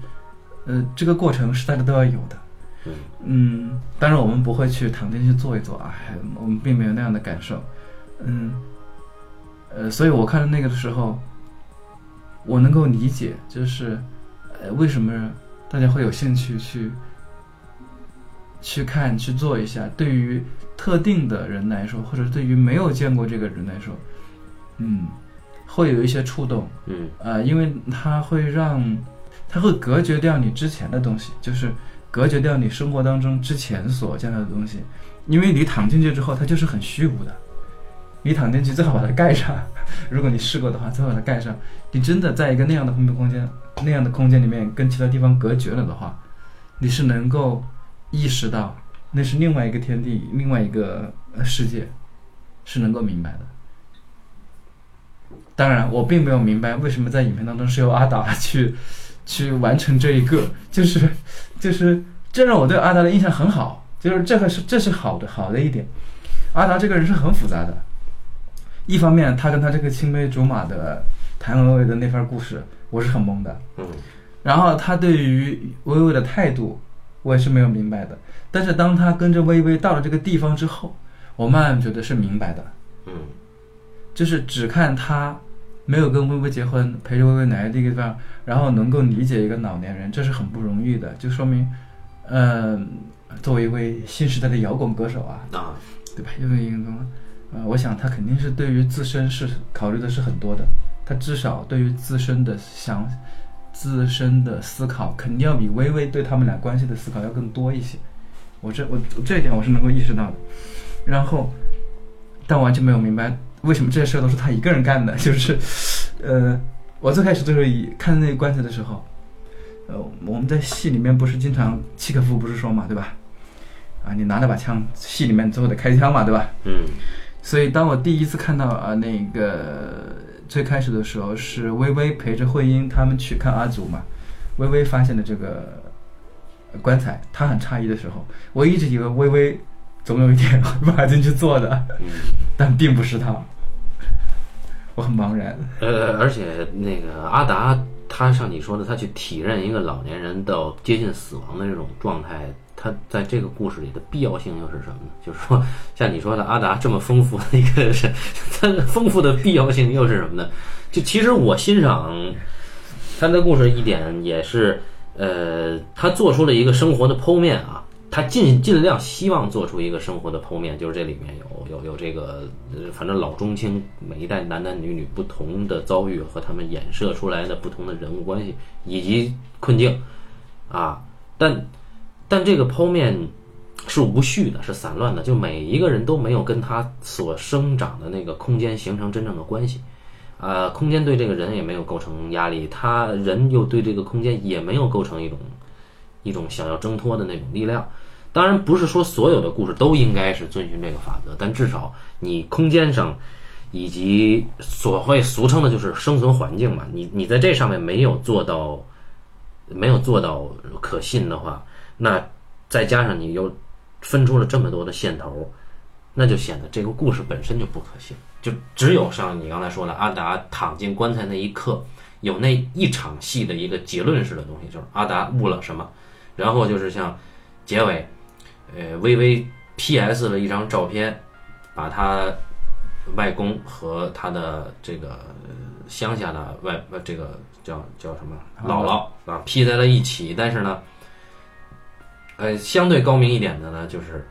呃，这个过程是大家都要有的。嗯嗯，当然我们不会去躺进去坐一坐啊，我们并没有那样的感受。嗯，呃，所以我看到那个的时候，我能够理解，就是，呃，为什么大家会有兴趣去去看去做一下。对于特定的人来说，或者对于没有见过这个人来说，嗯，会有一些触动。嗯呃，因为它会让，它会隔绝掉你之前的东西，就是隔绝掉你生活当中之前所见到的东西，因为你躺进去之后，它就是很虚无的。你躺进去最好把它盖上，如果你试过的话，最好把它盖上。你真的在一个那样的封闭空间、那样的空间里面跟其他地方隔绝了的话，你是能够意识到那是另外一个天地、另外一个呃世界，是能够明白的。当然，我并没有明白为什么在影片当中是由阿达去去完成这一个，就是就是这让我对阿达的印象很好，就是这个是这是好的好的一点。阿达这个人是很复杂的，一方面他跟他这个青梅竹马的谭维维的那番故事，我是很懵的，嗯然后他对于薇薇的态度，我也是没有明白的。但是当他跟着薇薇到了这个地方之后，我慢慢觉得是明白的。嗯就是只看他没有跟薇薇结婚，陪着薇薇来这个地方，然后能够理解一个老年人，这是很不容易的，就说明，呃，作为一位新时代的摇滚歌手啊，啊，对吧？因为一个呃，我想他肯定是对于自身是考虑的是很多的，他至少对于自身的想、自身的思考，肯定要比微微对他们俩关系的思考要更多一些。我这我这一点我是能够意识到的。然后，但完全没有明白为什么这些事儿都是他一个人干的。[LAUGHS] 就是，呃，我最开始就是以看那个棺材的时候，呃，我们在戏里面不是经常契诃夫不是说嘛，对吧？啊，你拿了把枪，戏里面最后得开枪嘛，对吧？嗯所以当我第一次看到啊那个最开始的时候，是微微陪着慧英他们去看阿祖嘛，微微发现了这个呃棺材，他很诧异的时候，我一直以为微微总有一天会爬进去做的，嗯，但并不是他，我很茫然。呃，而且那个阿达，他像你说的，他去体认一个老年人到接近死亡的这种状态，他在这个故事里的必要性又是什么呢？就是说，像你说的，阿达这么丰富的一个人，他丰富的必要性又是什么呢？就其实我欣赏他的故事一点也是，呃，他做出了一个生活的剖面啊，他尽尽量希望做出一个生活的剖面，就是这里面有有有这个，反正老中青每一代男男女女不同的遭遇和他们衍射出来的不同的人物关系以及困境啊，但但这个剖面是无序的，是散乱的，就每一个人都没有跟他所生长的那个空间形成真正的关系。呃，空间对这个人也没有构成压力，他人又对这个空间也没有构成一种一种想要挣脱的那种力量。当然，不是说所有的故事都应该是遵循这个法则，但至少你空间上以及所谓俗称的就是生存环境嘛，你你在这上面没有做到没有做到可信的话，那再加上你又分出了这么多的线头，那就显得这个故事本身就不可信。就只有像你刚才说的，阿达躺进棺材那一刻，有那一场戏的一个结论式的东西，就是阿达悟了什么，然后就是像结尾，呃，微微 P.S 了一张照片，把他外公和他的这个呃乡下的外呃这个叫叫什么姥姥啊 P 在了一起，但是呢，呃，相对高明一点的呢，就是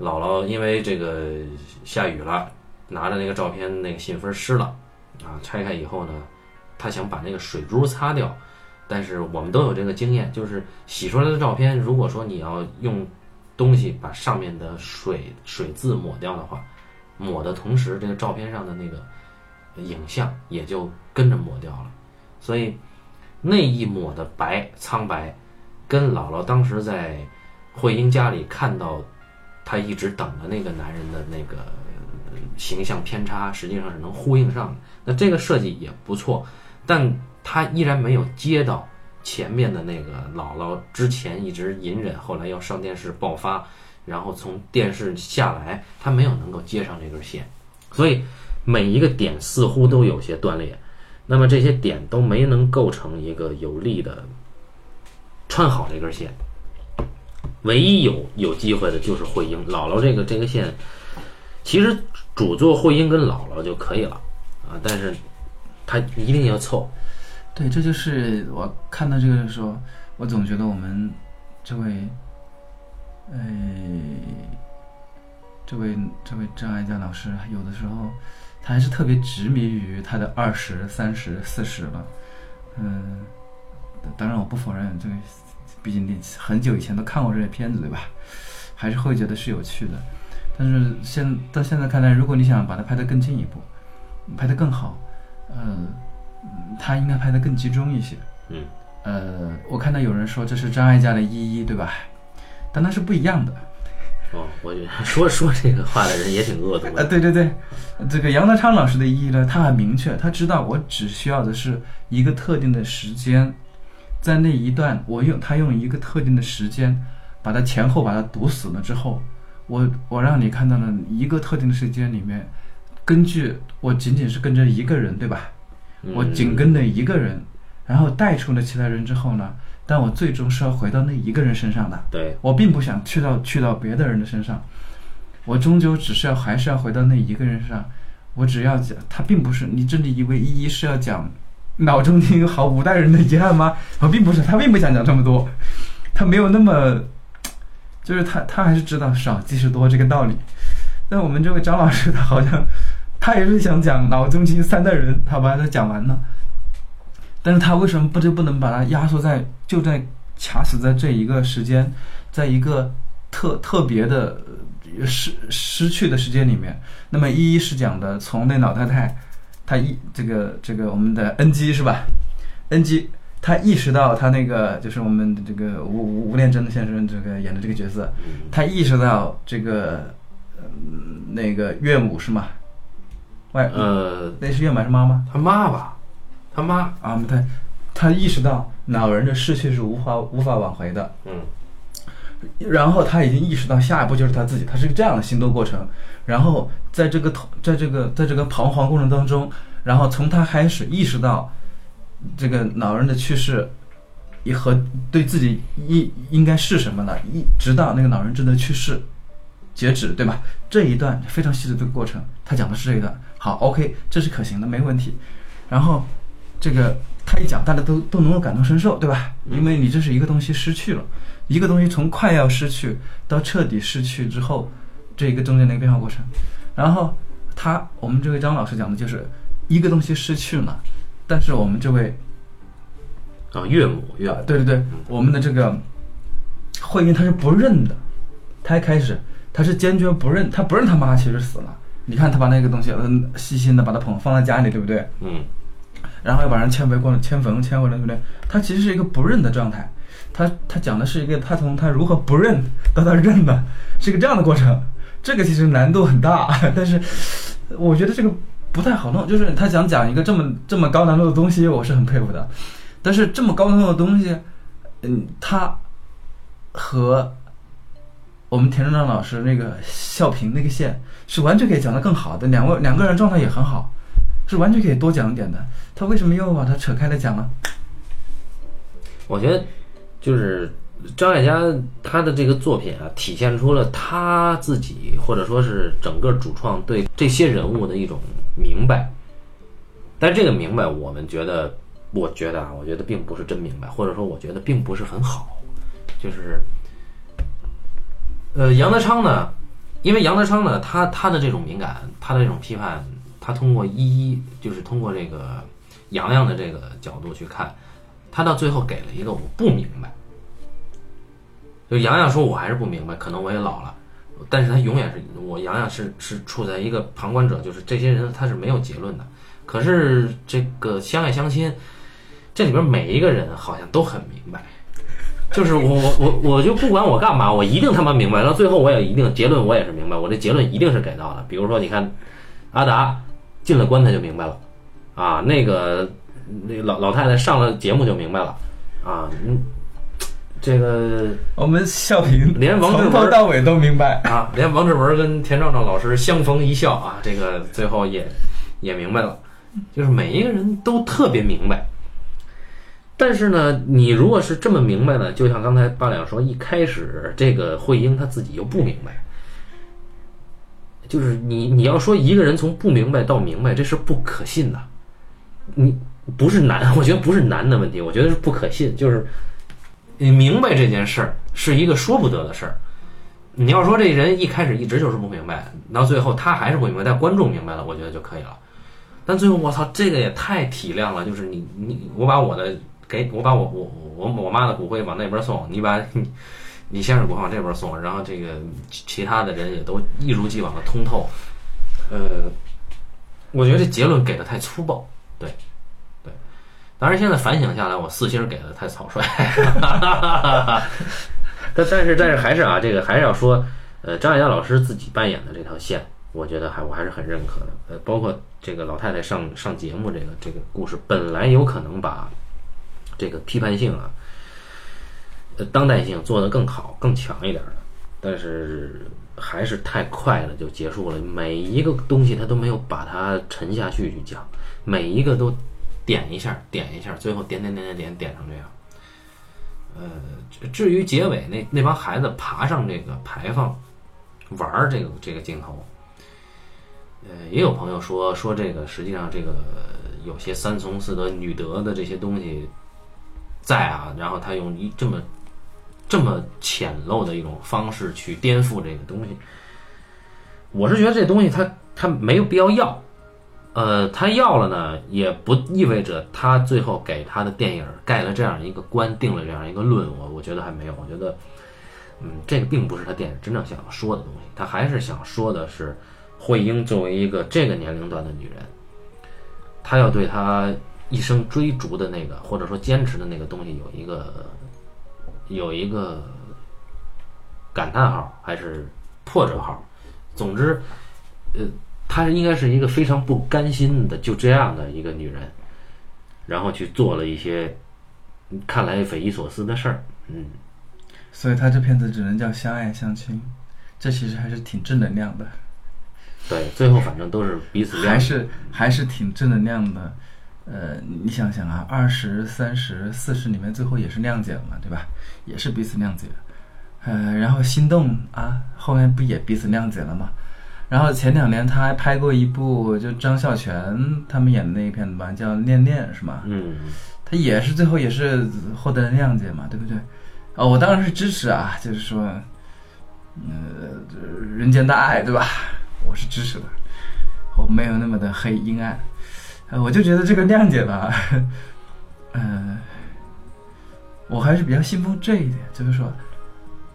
姥姥因为这个下雨了。拿着那个照片，那个信封湿了，啊，拆开以后呢，他想把那个水珠擦掉，但是我们都有这个经验，就是洗出来的照片，如果说你要用东西把上面的水水渍抹掉的话，抹的同时，这个照片上的那个影像也就跟着抹掉了，所以那一抹的白苍白，跟姥姥当时在慧英家里看到她一直等的那个男人的那个。形象偏差实际上是能呼应上的，那这个设计也不错，但他依然没有接到前面的那个姥姥之前一直隐忍，后来要上电视爆发，然后从电视下来，他没有能够接上这根线，所以每一个点似乎都有些断裂，那么这些点都没能构成一个有力的穿好这根线，唯一有有机会的就是慧英姥姥这个这个线，其实。主做慧英跟姥姥就可以了啊，但是他一定要凑。对，这就是我看到这个的时候，我总觉得我们这位，哎，这位这位张艾嘉老师，有的时候他还是特别执迷于他的二十三十四十了。嗯，当然我不否认这个，毕竟你很久以前都看过这些片子，对吧？还是会觉得是有趣的。但是现到现在看来，如果你想把它拍得更进一步，拍得更好，呃，他应该拍得更集中一些。嗯。呃，我看到有人说这是张艾嘉的一一，对吧？但那是不一样的。哦，我觉得说说这个话的人也挺恶毒的。啊，对对对，这个杨德昌老师的意义呢，他很明确，他知道我只需要的是一个特定的时间，在那一段，我用他用一个特定的时间，把它前后把它堵死了之后。我我让你看到了一个特定的时间里面，根据我仅仅是跟着一个人，对吧？我紧跟着一个人，然后带出了其他人之后呢，但我最终是要回到那一个人身上的。对，我并不想去到去到别的人的身上，我终究只是要还是要回到那一个人身上。我只要讲，他并不是你真的以为一一是要讲脑中听好五代人的遗憾吗？啊，[LAUGHS] 并不是，他并不想讲这么多，他没有那么，[TSK] 就是他他还是知道少即是多这个道理。但我们这位张老师，他好像他也是想讲脑中听三代人，他把它讲完了。但是他为什么不就不能把它压缩在就在卡死在这一个时间，在一个特特别的失失去的时间里面？那么一一是讲的从那老太太，她一这个这个我们的 N G 是吧？？N G 他意识到他那个就是我们的这个吴吴吴念真先生这个演的这个角色，他意识到这个呃那个岳母是吗？外呃，那是岳母还是妈妈？他妈吧，他妈，啊，他他意识到老人的逝去是无法无法挽回的，嗯然后他已经意识到下一步就是他自己，他是个这样的行动过程。然后在这个，在这个在这个彷徨过程当中，然后从他开始意识到这个老人的去世，也和对自己应应该是什么呢？一直到那个老人真的去世截止，对吧？这一段非常细致的过程，他讲的是这一段。好，OK，这是可行的，没问题。然后这个他一讲，大家都都能够感同身受，对吧？因为你这是一个东西失去了，一个东西从快要失去到彻底失去之后，这一个中间的一个变化过程。然后他，我们这位张老师讲的就是一个东西失去了，但是我们这位啊，岳母岳对对对，我们的这个慧英他是不认的，他一开始他是坚决不认，他不认他妈其实死了。你看他把那个东西，嗯，细心的把它捧放在家里，对不对？嗯然后又把人迁回过来，牵坟迁回来，对不对？他其实是一个不认的状态。他他讲的是一个他从他如何不认到他认的，是一个这样的过程。这个其实难度很大，[LAUGHS] 但是我觉得这个不太好弄。就是他想讲一个这么这么高难度的东西，我是很佩服的。但是这么高难度的东西，嗯，他和我们田正章老师那个笑评那个线是完全可以讲得更好的。两位两个人状态也很好，是完全可以多讲一点的。他为什么又把它扯开来讲呢？我觉得就是张艾嘉他的这个作品啊，体现出了他自己或者说是整个主创对这些人物的一种明白。但这个明白，我们觉得，我觉得啊，我觉得并不是真明白，或者说我觉得并不是很好。就是，呃，杨德昌呢，因为杨德昌呢，他他的这种敏感，他的这种批判，他通过一一就是通过这个杨洋的这个角度去看，他到最后给了一个我不明白。就洋洋说，我还是不明白，可能我也老了，但是他永远是我洋洋是是处在一个旁观者，就是这些人他是没有结论的。可是这个相爱相亲，这里边每一个人好像都很明白，就是我我我我就不管我干嘛，我一定他妈明白，到最后我也一定结论我也是明白，我这结论一定是给到的。比如说，你看阿达进了棺材就明白了，啊，那个那老老太太上了节目就明白了，啊，嗯，这个我们笑评连王志从文头到尾都明白。啊，连王志文跟田壮壮老师相逢一笑啊，这个最后也也明白了，就是每一个人都特别明白。但是呢，你如果是这么明白呢，就像刚才八两说，一开始这个慧英她自己又不明白，就是你你要说一个人从不明白到明白，这是不可信的。你不是难，我觉得不是难的问题，我觉得是不可信，就是你明白这件事儿是一个说不得的事儿。你要说这人一开始一直就是不明白，到最后他还是不明白，但观众明白了，我觉得就可以了。但最后我操，这个也太体谅了，就是你你我把我的给我把我我我我妈的骨灰往那边送，你把你你先生骨往这边送，然后这个其他的人也都一如既往的通透。呃，我觉得这结论给的太粗暴，对。当然现在反省下来，我四星给的太草率。[LAUGHS] 但但是但是还是啊，这个还是要说，呃，张艾嘉老师自己扮演的这条线，我觉得还我还是很认可的。呃，包括这个老太太上上节目这个这个故事，本来有可能把这个批判性啊，呃，当代性做得更好、更强一点的，但是还是太快了就结束了。每一个东西他都没有把它沉下去去讲，每一个都点一下、点一下，最后点点点点点点成这样。呃，至于结尾那那帮孩子爬上这个牌坊玩儿这个这个镜头，呃，也有朋友说说这个，实际上这个有些三从四德、女德的这些东西在啊，然后他用一这么这么浅陋的一种方式去颠覆这个东西。我是觉得这东西他他没有必要要，呃，他要了呢，也不意味着他最后给他的电影盖了这样一个官，定了这样一个论。我我觉得还没有，我觉得，嗯，这个并不是他电影真正想要说的东西，他还是想说的是。慧英作为一个这个年龄段的女人，她要对她一生追逐的那个或者说坚持的那个东西有一个有一个感叹号还是破折号，总之，呃，她应该是一个非常不甘心的就这样的一个女人，然后去做了一些看来匪夷所思的事儿，嗯，所以她这片子只能叫相爱相亲，这其实还是挺正能量的。对，最后反正都是彼此还是还是挺正能量的。呃，你想想啊，二十三十四十里面最后也是谅解了嘛，对吧？也是彼此谅解。呃，然后心动啊，后面不也彼此谅解了吗？然后前两年他还拍过一部，就张孝全他们演的那一片子吧，叫《恋恋》，是吗？嗯。他也是最后也是获得了谅解嘛，对不对？哦，我当然是支持啊，就是说，呃，人间大爱，对吧？我是支持的，我没有那么的黑阴暗，呃，我就觉得这个谅解吧，嗯，[LAUGHS] 我还是比较信奉这一点，就是说，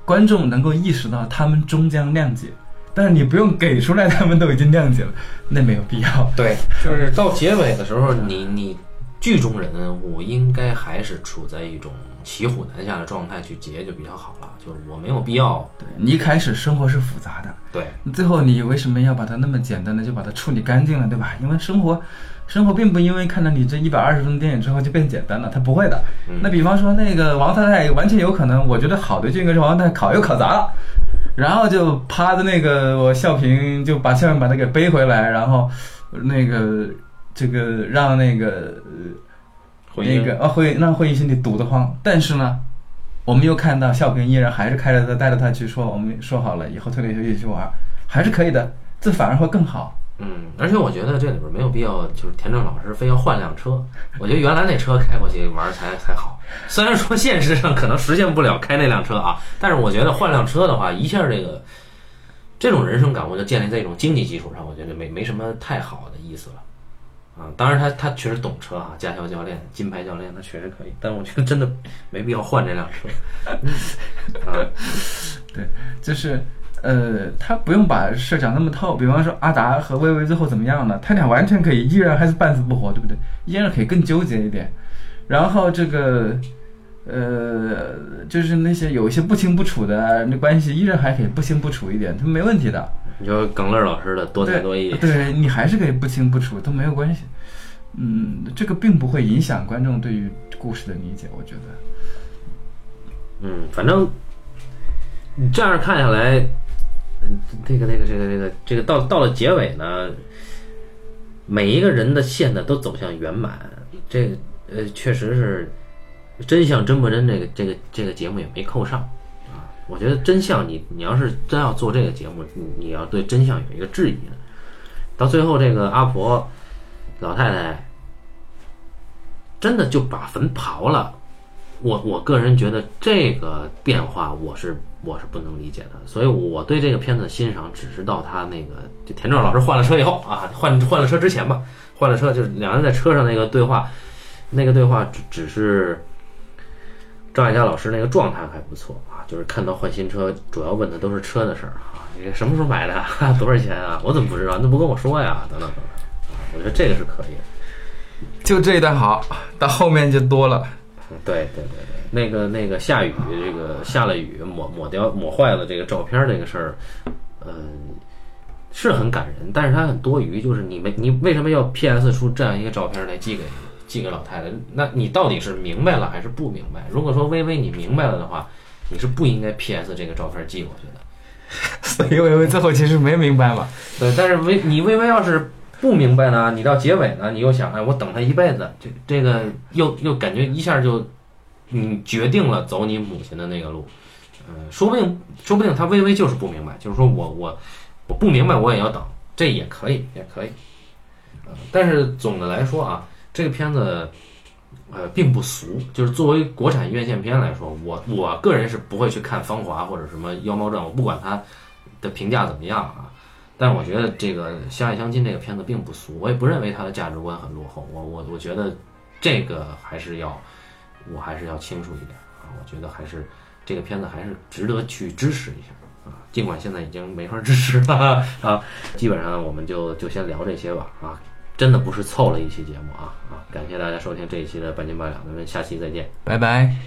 观众能够意识到他们终将谅解，但是你不用给出来，他们都已经谅解了，[LAUGHS] 那没有必要。对，[LAUGHS] 就是到结尾的时候，你你剧中人物应该还是处在一种。骑虎难下的状态去结就比较好了，就是我没有必要。对你一开始生活是复杂的，对，最后你为什么要把它那么简单的就把它处理干净了，对吧？因为生活，生活并不因为看了你这一百二十分钟电影之后就变简单了，它不会的。那比方说那个王太太，完全有可能，我觉得好的就应该是王太太考又考砸了，然后就趴着那个我笑平就把笑平把他给背回来，然后那个这个让那个。那个啊，会让会议心里堵得慌。但是呢，我们又看到笑平依然还是开着车带着他去说，我们说好了以后退了休一起去玩，还是可以的。这反而会更好。嗯，而且我觉得这里边没有必要，就是田正老师非要换辆车。我觉得原来那车开过去玩才才好。虽然说现实上可能实现不了开那辆车啊，但是我觉得换辆车的话，一下这个这种人生感悟就建立在一种经济基础上，我觉得没没什么太好的意思了。啊，当然他他确实懂车啊，驾校教练、金牌教练，他确实可以。但我觉得真的没必要换这辆车。[LAUGHS] 啊，对，就是呃，他不用把事讲那么透。比方说阿达和薇薇最后怎么样了，他俩完全可以依然还是半死不活，对不对？依然可以更纠结一点。然后这个呃，就是那些有一些不清不楚的那关系，依然还可以不清不楚一点，他没问题的。你说耿乐老师的多才多艺，对你还是可以不清不楚都没有关系，嗯，这个并不会影响观众对于故事的理解，我觉得。嗯，反正你这样看下来，嗯，这个、那个、这个、这个、这个到到了结尾呢，每一个人的线呢都走向圆满，这个呃，确实是真相真不真，这个这个这个节目也没扣上啊。我觉得真相，你你要是真要做这个节目，你你要对真相有一个质疑的。到最后，这个阿婆老太太真的就把坟刨了。我我个人觉得这个变化，我是我是不能理解的。所以我对这个片子的欣赏，只是到他那个就田壮老师换了车以后啊，换换了车之前吧，换了车就是两人在车上那个对话，那个对话只只是张艾嘉老师那个状态还不错啊。就是看到换新车，主要问的都是车的事儿啊，你什么时候买的？[LAUGHS] 多少钱啊？我怎么不知道？那不跟我说呀？等等等等，我觉得这个是可以。就这一段好，到后面就多了。对对对对，那个那个下雨，这个下了雨抹抹掉抹坏了这个照片这个事儿，嗯，是很感人，但是它很多余。就是你没你为什么要 P.S. 出这样一个照片来寄给寄给老太太？那你到底是明白了还是不明白？如果说微微你明白了的话。你是不应该 P.S. 这个照片寄过去的，[LAUGHS] 所以微微最后其实没明白嘛。对，但是微你微微要是不明白呢，你到结尾呢，你又想，哎，我等他一辈子，这这个又又感觉一下就，你决定了走你母亲的那个路，嗯，说不定说不定他微微就是不明白，就是说我我我不明白我也要等，这也可以，也可以。呃，但是总的来说啊，这个片子呃并不俗，就是作为国产院线片来说，我我个人是不会去看《芳华》或者什么《妖猫传》，我不管它的评价怎么样啊。但我觉得这个《相爱相亲》这个片子并不俗，我也不认为它的价值观很落后。我我我觉得这个还是要，我还是要清楚一点啊。我觉得还是这个片子还是值得去支持一下啊。尽管现在已经没法支持了啊，基本上我们就就先聊这些吧啊。真的不是凑了一期节目啊啊！感谢大家收听这一期的半斤八两，咱们下期再见。拜拜。